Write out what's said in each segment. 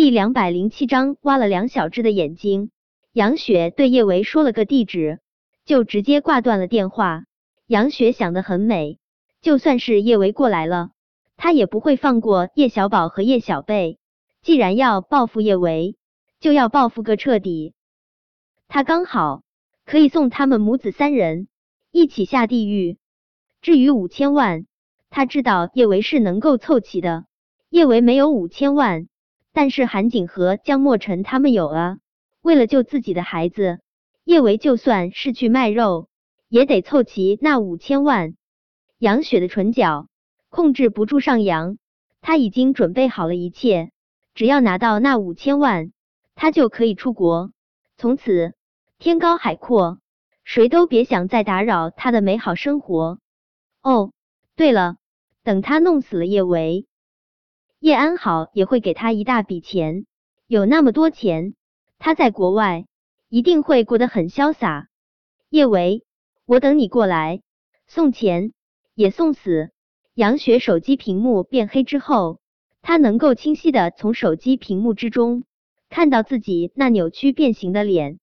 第两百零七章挖了梁小芝的眼睛。杨雪对叶维说了个地址，就直接挂断了电话。杨雪想得很美，就算是叶维过来了，她也不会放过叶小宝和叶小贝。既然要报复叶维，就要报复个彻底。他刚好可以送他们母子三人一起下地狱。至于五千万，他知道叶维是能够凑齐的。叶维没有五千万，但是韩景和江莫尘他们有啊。为了救自己的孩子，叶维就算是去卖肉，也得凑齐那五千万。杨雪的唇角控制不住上扬，他已经准备好了一切，只要拿到那五千万，他就可以出国，从此天高海阔，谁都别想再打扰他的美好生活。哦，对了，等他弄死了叶维，叶安好也会给他一大笔钱，有那么多钱。他在国外一定会过得很潇洒。叶维，我等你过来，送钱也送死。杨雪手机屏幕变黑之后，他能够清晰的从手机屏幕之中看到自己那扭曲变形的脸。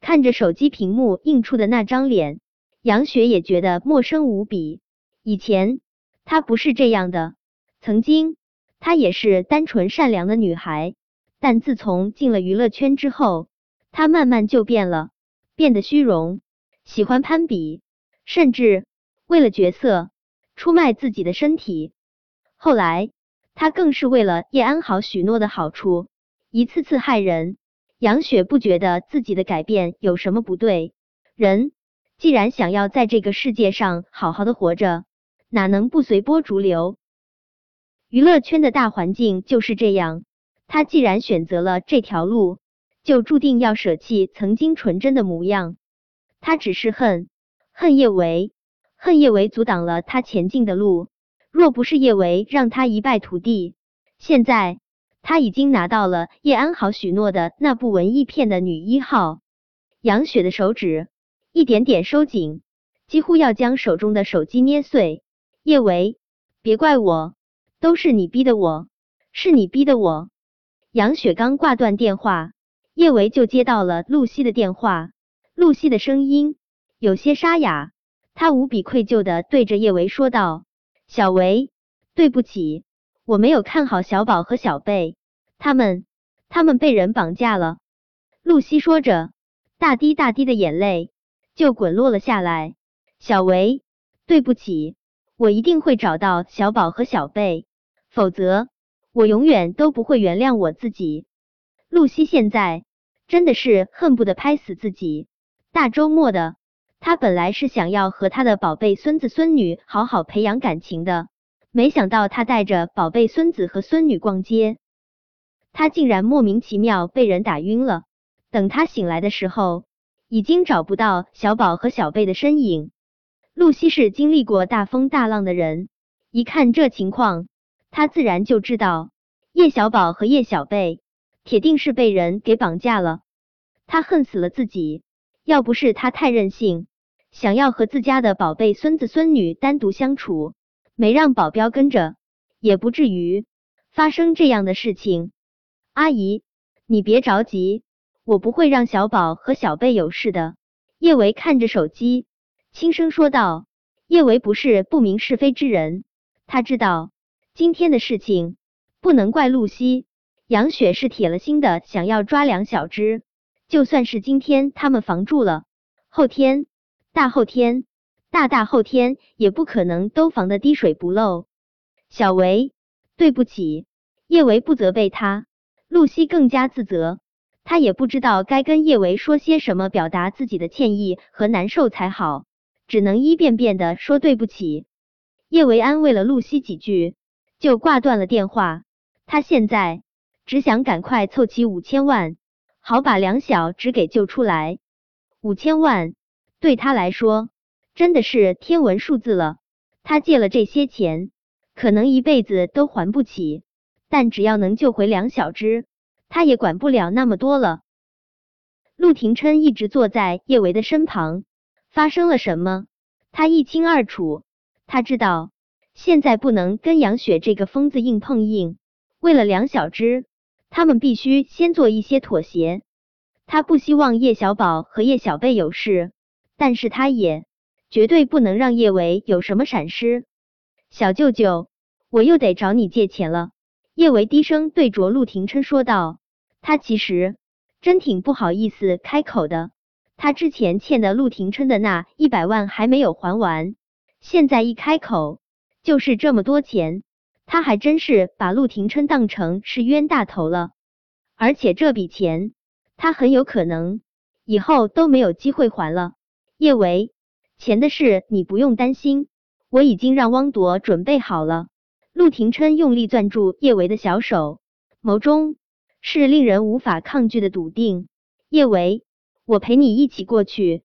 看着手机屏幕映出的那张脸，杨雪也觉得陌生无比。以前她不是这样的，曾经她也是单纯善良的女孩。但自从进了娱乐圈之后，她慢慢就变了，变得虚荣，喜欢攀比，甚至为了角色出卖自己的身体。后来，他更是为了叶安好许诺的好处，一次次害人。杨雪不觉得自己的改变有什么不对。人既然想要在这个世界上好好的活着，哪能不随波逐流？娱乐圈的大环境就是这样。他既然选择了这条路，就注定要舍弃曾经纯真的模样。他只是恨，恨叶维，恨叶维阻挡了他前进的路。若不是叶维让他一败涂地，现在他已经拿到了叶安好许诺的那部文艺片的女一号。杨雪的手指一点点收紧，几乎要将手中的手机捏碎。叶维，别怪我，都是你逼的我，是你逼的我。杨雪刚挂断电话，叶维就接到了露西的电话。露西的声音有些沙哑，她无比愧疚的对着叶维说道：“小维，对不起，我没有看好小宝和小贝，他们他们被人绑架了。”露西说着，大滴大滴的眼泪就滚落了下来。小维，对不起，我一定会找到小宝和小贝，否则。我永远都不会原谅我自己。露西现在真的是恨不得拍死自己。大周末的，她本来是想要和她的宝贝孙子孙女好好培养感情的，没想到她带着宝贝孙子和孙女逛街，她竟然莫名其妙被人打晕了。等她醒来的时候，已经找不到小宝和小贝的身影。露西是经历过大风大浪的人，一看这情况。他自然就知道叶小宝和叶小贝铁定是被人给绑架了。他恨死了自己，要不是他太任性，想要和自家的宝贝孙子孙女单独相处，没让保镖跟着，也不至于发生这样的事情。阿姨，你别着急，我不会让小宝和小贝有事的。叶维看着手机，轻声说道：“叶维不是不明是非之人，他知道。”今天的事情不能怪露西，杨雪是铁了心的想要抓梁小只。就算是今天他们防住了，后天、大后天、大大后天也不可能都防得滴水不漏。小维，对不起，叶维不责备他，露西更加自责，他也不知道该跟叶维说些什么，表达自己的歉意和难受才好，只能一遍遍的说对不起。叶维安慰了露西几句。就挂断了电话。他现在只想赶快凑齐五千万，好把梁小芝给救出来。五千万对他来说真的是天文数字了。他借了这些钱，可能一辈子都还不起。但只要能救回梁小芝，他也管不了那么多了。陆廷琛一直坐在叶维的身旁，发生了什么，他一清二楚。他知道。现在不能跟杨雪这个疯子硬碰硬。为了梁小芝，他们必须先做一些妥协。他不希望叶小宝和叶小贝有事，但是他也绝对不能让叶维有什么闪失。小舅舅，我又得找你借钱了。叶维低声对着陆廷琛说道：“他其实真挺不好意思开口的。他之前欠的陆廷琛的那一百万还没有还完，现在一开口就是这么多钱，他还真是把陆廷琛当成是冤大头了。而且这笔钱……”他很有可能以后都没有机会还了。叶维，钱的事你不用担心，我已经让汪铎准备好了。陆廷琛用力攥住叶维的小手，眸中是令人无法抗拒的笃定。叶维，我陪你一起过去。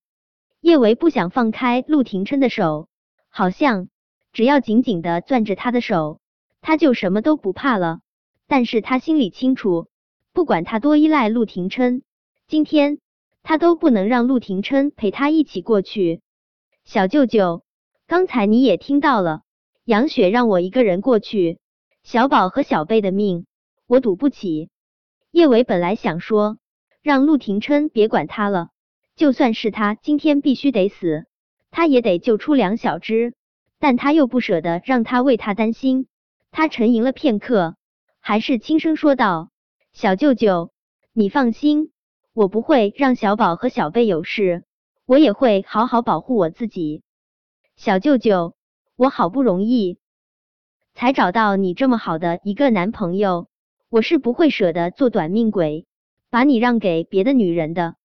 叶维不想放开陆廷琛的手，好像只要紧紧的攥着他的手，他就什么都不怕了。但是他心里清楚。不管他多依赖陆廷琛，今天他都不能让陆廷琛陪他一起过去。小舅舅，刚才你也听到了，杨雪让我一个人过去，小宝和小贝的命我赌不起。叶伟本来想说让陆廷琛别管他了，就算是他今天必须得死，他也得救出梁小芝，但他又不舍得让他为他担心。他沉吟了片刻，还是轻声说道。小舅舅，你放心，我不会让小宝和小贝有事，我也会好好保护我自己。小舅舅，我好不容易才找到你这么好的一个男朋友，我是不会舍得做短命鬼，把你让给别的女人的。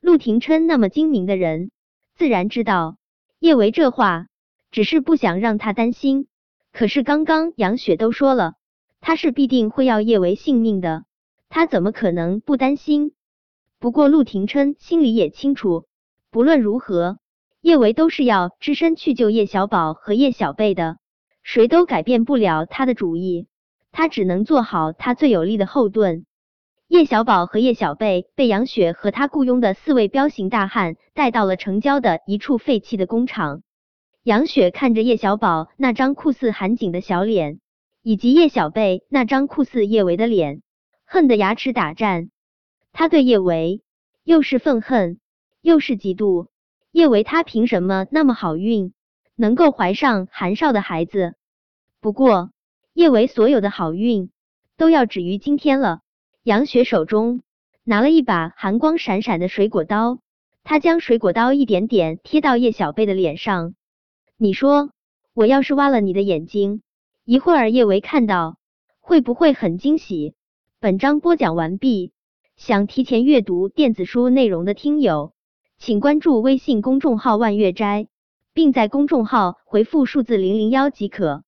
陆廷琛那么精明的人，自然知道叶维这话只是不想让他担心，可是刚刚杨雪都说了，他是必定会要叶维性命的。他怎么可能不担心？不过陆廷琛心里也清楚，不论如何，叶维都是要只身去救叶小宝和叶小贝的，谁都改变不了他的主意。他只能做好他最有力的后盾。叶小宝和叶小贝被杨雪和他雇佣的四位彪形大汉带到了城郊的一处废弃的工厂。杨雪看着叶小宝那张酷似韩景的小脸，以及叶小贝那张酷似叶维的脸。恨得牙齿打颤，他对叶维又是愤恨又是嫉妒。叶维他凭什么那么好运，能够怀上韩少的孩子？不过叶维所有的好运都要止于今天了。杨雪手中拿了一把寒光闪闪的水果刀，他将水果刀一点点贴到叶小贝的脸上。你说，我要是挖了你的眼睛，一会儿叶维看到会不会很惊喜？本章播讲完毕，想提前阅读电子书内容的听友，请关注微信公众号“万月斋”，并在公众号回复数字零零幺即可。